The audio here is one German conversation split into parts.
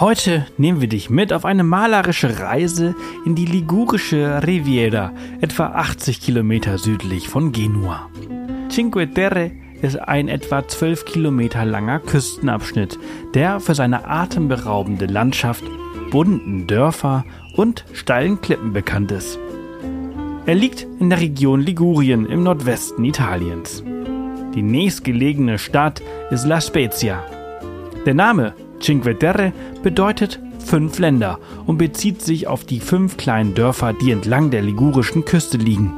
Heute nehmen wir dich mit auf eine malerische Reise in die ligurische Riviera, etwa 80 Kilometer südlich von Genua. Cinque Terre ist ein etwa 12 Kilometer langer Küstenabschnitt, der für seine atemberaubende Landschaft, bunten Dörfer und steilen Klippen bekannt ist. Er liegt in der Region Ligurien im Nordwesten Italiens. Die nächstgelegene Stadt ist La Spezia. Der Name Cinque Terre bedeutet fünf Länder und bezieht sich auf die fünf kleinen Dörfer, die entlang der ligurischen Küste liegen.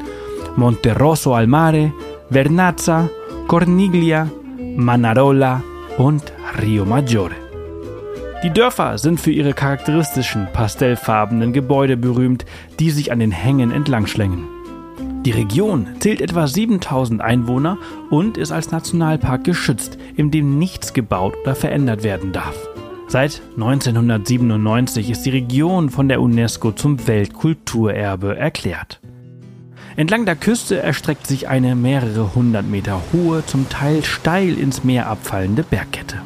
Monterosso al Mare, Vernazza, Corniglia, Manarola und Rio Maggiore. Die Dörfer sind für ihre charakteristischen pastellfarbenen Gebäude berühmt, die sich an den Hängen entlangschlängen. Die Region zählt etwa 7000 Einwohner und ist als Nationalpark geschützt, in dem nichts gebaut oder verändert werden darf. Seit 1997 ist die Region von der UNESCO zum Weltkulturerbe erklärt. Entlang der Küste erstreckt sich eine mehrere hundert Meter hohe, zum Teil steil ins Meer abfallende Bergkette.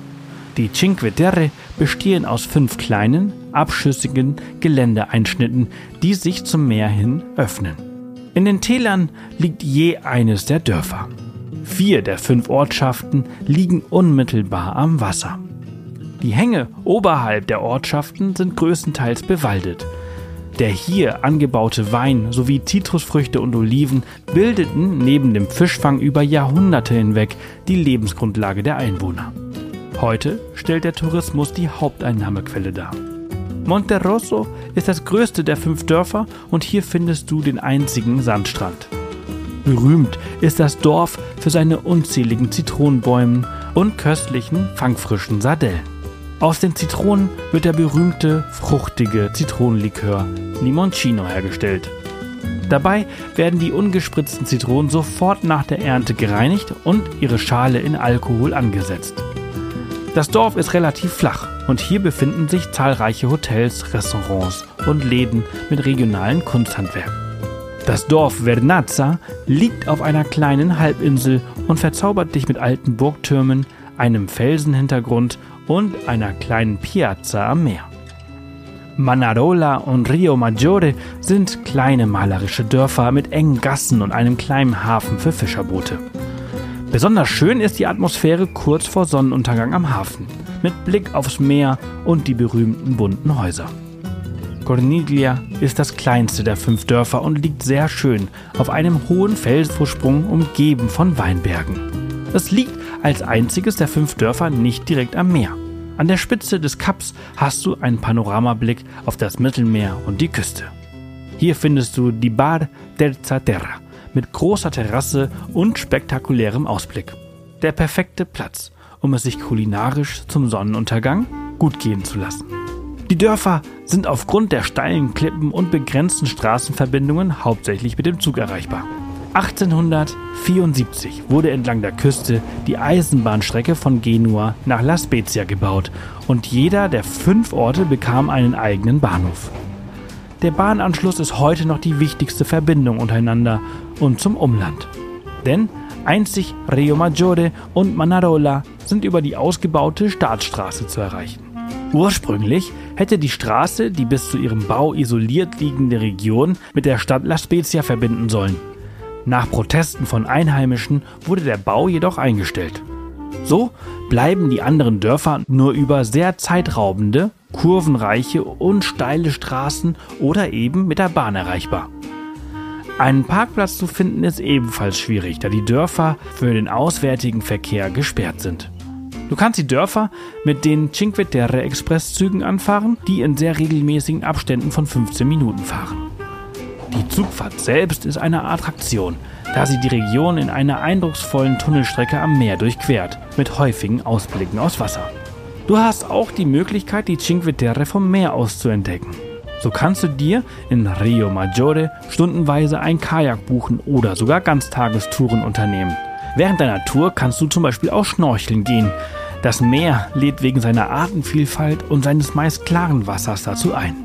Die Cinque Terre bestehen aus fünf kleinen, abschüssigen Geländeeinschnitten, die sich zum Meer hin öffnen. In den Tälern liegt je eines der Dörfer. Vier der fünf Ortschaften liegen unmittelbar am Wasser. Die Hänge oberhalb der Ortschaften sind größtenteils bewaldet. Der hier angebaute Wein sowie Zitrusfrüchte und Oliven bildeten neben dem Fischfang über Jahrhunderte hinweg die Lebensgrundlage der Einwohner. Heute stellt der Tourismus die Haupteinnahmequelle dar. Monterosso ist das größte der fünf Dörfer und hier findest du den einzigen Sandstrand. Berühmt ist das Dorf für seine unzähligen Zitronenbäumen und köstlichen, fangfrischen Sardellen. Aus den Zitronen wird der berühmte fruchtige Zitronenlikör Limoncino hergestellt. Dabei werden die ungespritzten Zitronen sofort nach der Ernte gereinigt und ihre Schale in Alkohol angesetzt. Das Dorf ist relativ flach und hier befinden sich zahlreiche Hotels, Restaurants und Läden mit regionalen Kunsthandwerk. Das Dorf Vernazza liegt auf einer kleinen Halbinsel und verzaubert dich mit alten Burgtürmen, einem Felsenhintergrund und einer kleinen Piazza am Meer. Manarola und Rio Maggiore sind kleine malerische Dörfer mit engen Gassen und einem kleinen Hafen für Fischerboote. Besonders schön ist die Atmosphäre kurz vor Sonnenuntergang am Hafen, mit Blick aufs Meer und die berühmten bunten Häuser. Corniglia ist das kleinste der fünf Dörfer und liegt sehr schön auf einem hohen Felsvorsprung umgeben von Weinbergen. Es liegt als einziges der fünf Dörfer nicht direkt am Meer. An der Spitze des Kaps hast du einen Panoramablick auf das Mittelmeer und die Küste. Hier findest du die Bar Terza Terra mit großer Terrasse und spektakulärem Ausblick. Der perfekte Platz, um es sich kulinarisch zum Sonnenuntergang gut gehen zu lassen. Die Dörfer sind aufgrund der steilen Klippen und begrenzten Straßenverbindungen hauptsächlich mit dem Zug erreichbar. 1874 wurde entlang der Küste die Eisenbahnstrecke von Genua nach La Spezia gebaut und jeder der fünf Orte bekam einen eigenen Bahnhof. Der Bahnanschluss ist heute noch die wichtigste Verbindung untereinander und zum Umland. Denn einzig Rio Maggiore und Manarola sind über die ausgebaute Staatsstraße zu erreichen. Ursprünglich hätte die Straße die bis zu ihrem Bau isoliert liegende Region mit der Stadt La Spezia verbinden sollen. Nach Protesten von Einheimischen wurde der Bau jedoch eingestellt. So bleiben die anderen Dörfer nur über sehr zeitraubende, kurvenreiche und steile Straßen oder eben mit der Bahn erreichbar. Einen Parkplatz zu finden ist ebenfalls schwierig, da die Dörfer für den auswärtigen Verkehr gesperrt sind. Du kannst die Dörfer mit den Cinque Terre Expresszügen anfahren, die in sehr regelmäßigen Abständen von 15 Minuten fahren. Die Zugfahrt selbst ist eine Attraktion, da sie die Region in einer eindrucksvollen Tunnelstrecke am Meer durchquert, mit häufigen Ausblicken aus Wasser. Du hast auch die Möglichkeit, die Cinque Terre vom Meer aus zu entdecken. So kannst du dir in Rio Maggiore stundenweise ein Kajak buchen oder sogar Ganztagestouren unternehmen. Während deiner Tour kannst du zum Beispiel auch schnorcheln gehen. Das Meer lädt wegen seiner Artenvielfalt und seines meist klaren Wassers dazu ein.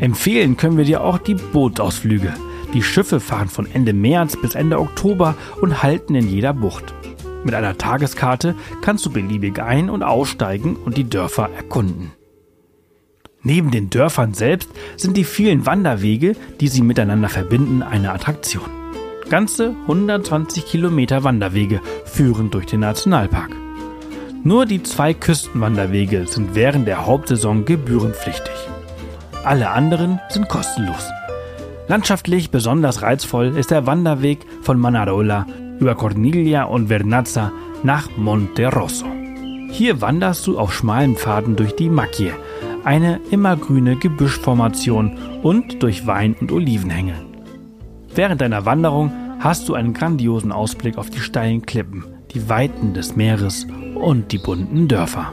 Empfehlen können wir dir auch die Bootausflüge. Die Schiffe fahren von Ende März bis Ende Oktober und halten in jeder Bucht. Mit einer Tageskarte kannst du beliebig ein- und aussteigen und die Dörfer erkunden. Neben den Dörfern selbst sind die vielen Wanderwege, die sie miteinander verbinden, eine Attraktion. Ganze 120 Kilometer Wanderwege führen durch den Nationalpark. Nur die zwei Küstenwanderwege sind während der Hauptsaison gebührenpflichtig. Alle anderen sind kostenlos. Landschaftlich besonders reizvoll ist der Wanderweg von Manarola über Corniglia und Vernazza nach Monte Rosso. Hier wanderst du auf schmalen Pfaden durch die Macchie, eine immergrüne Gebüschformation und durch Wein- und Olivenhänge. Während deiner Wanderung hast du einen grandiosen Ausblick auf die steilen Klippen, die Weiten des Meeres und die bunten Dörfer.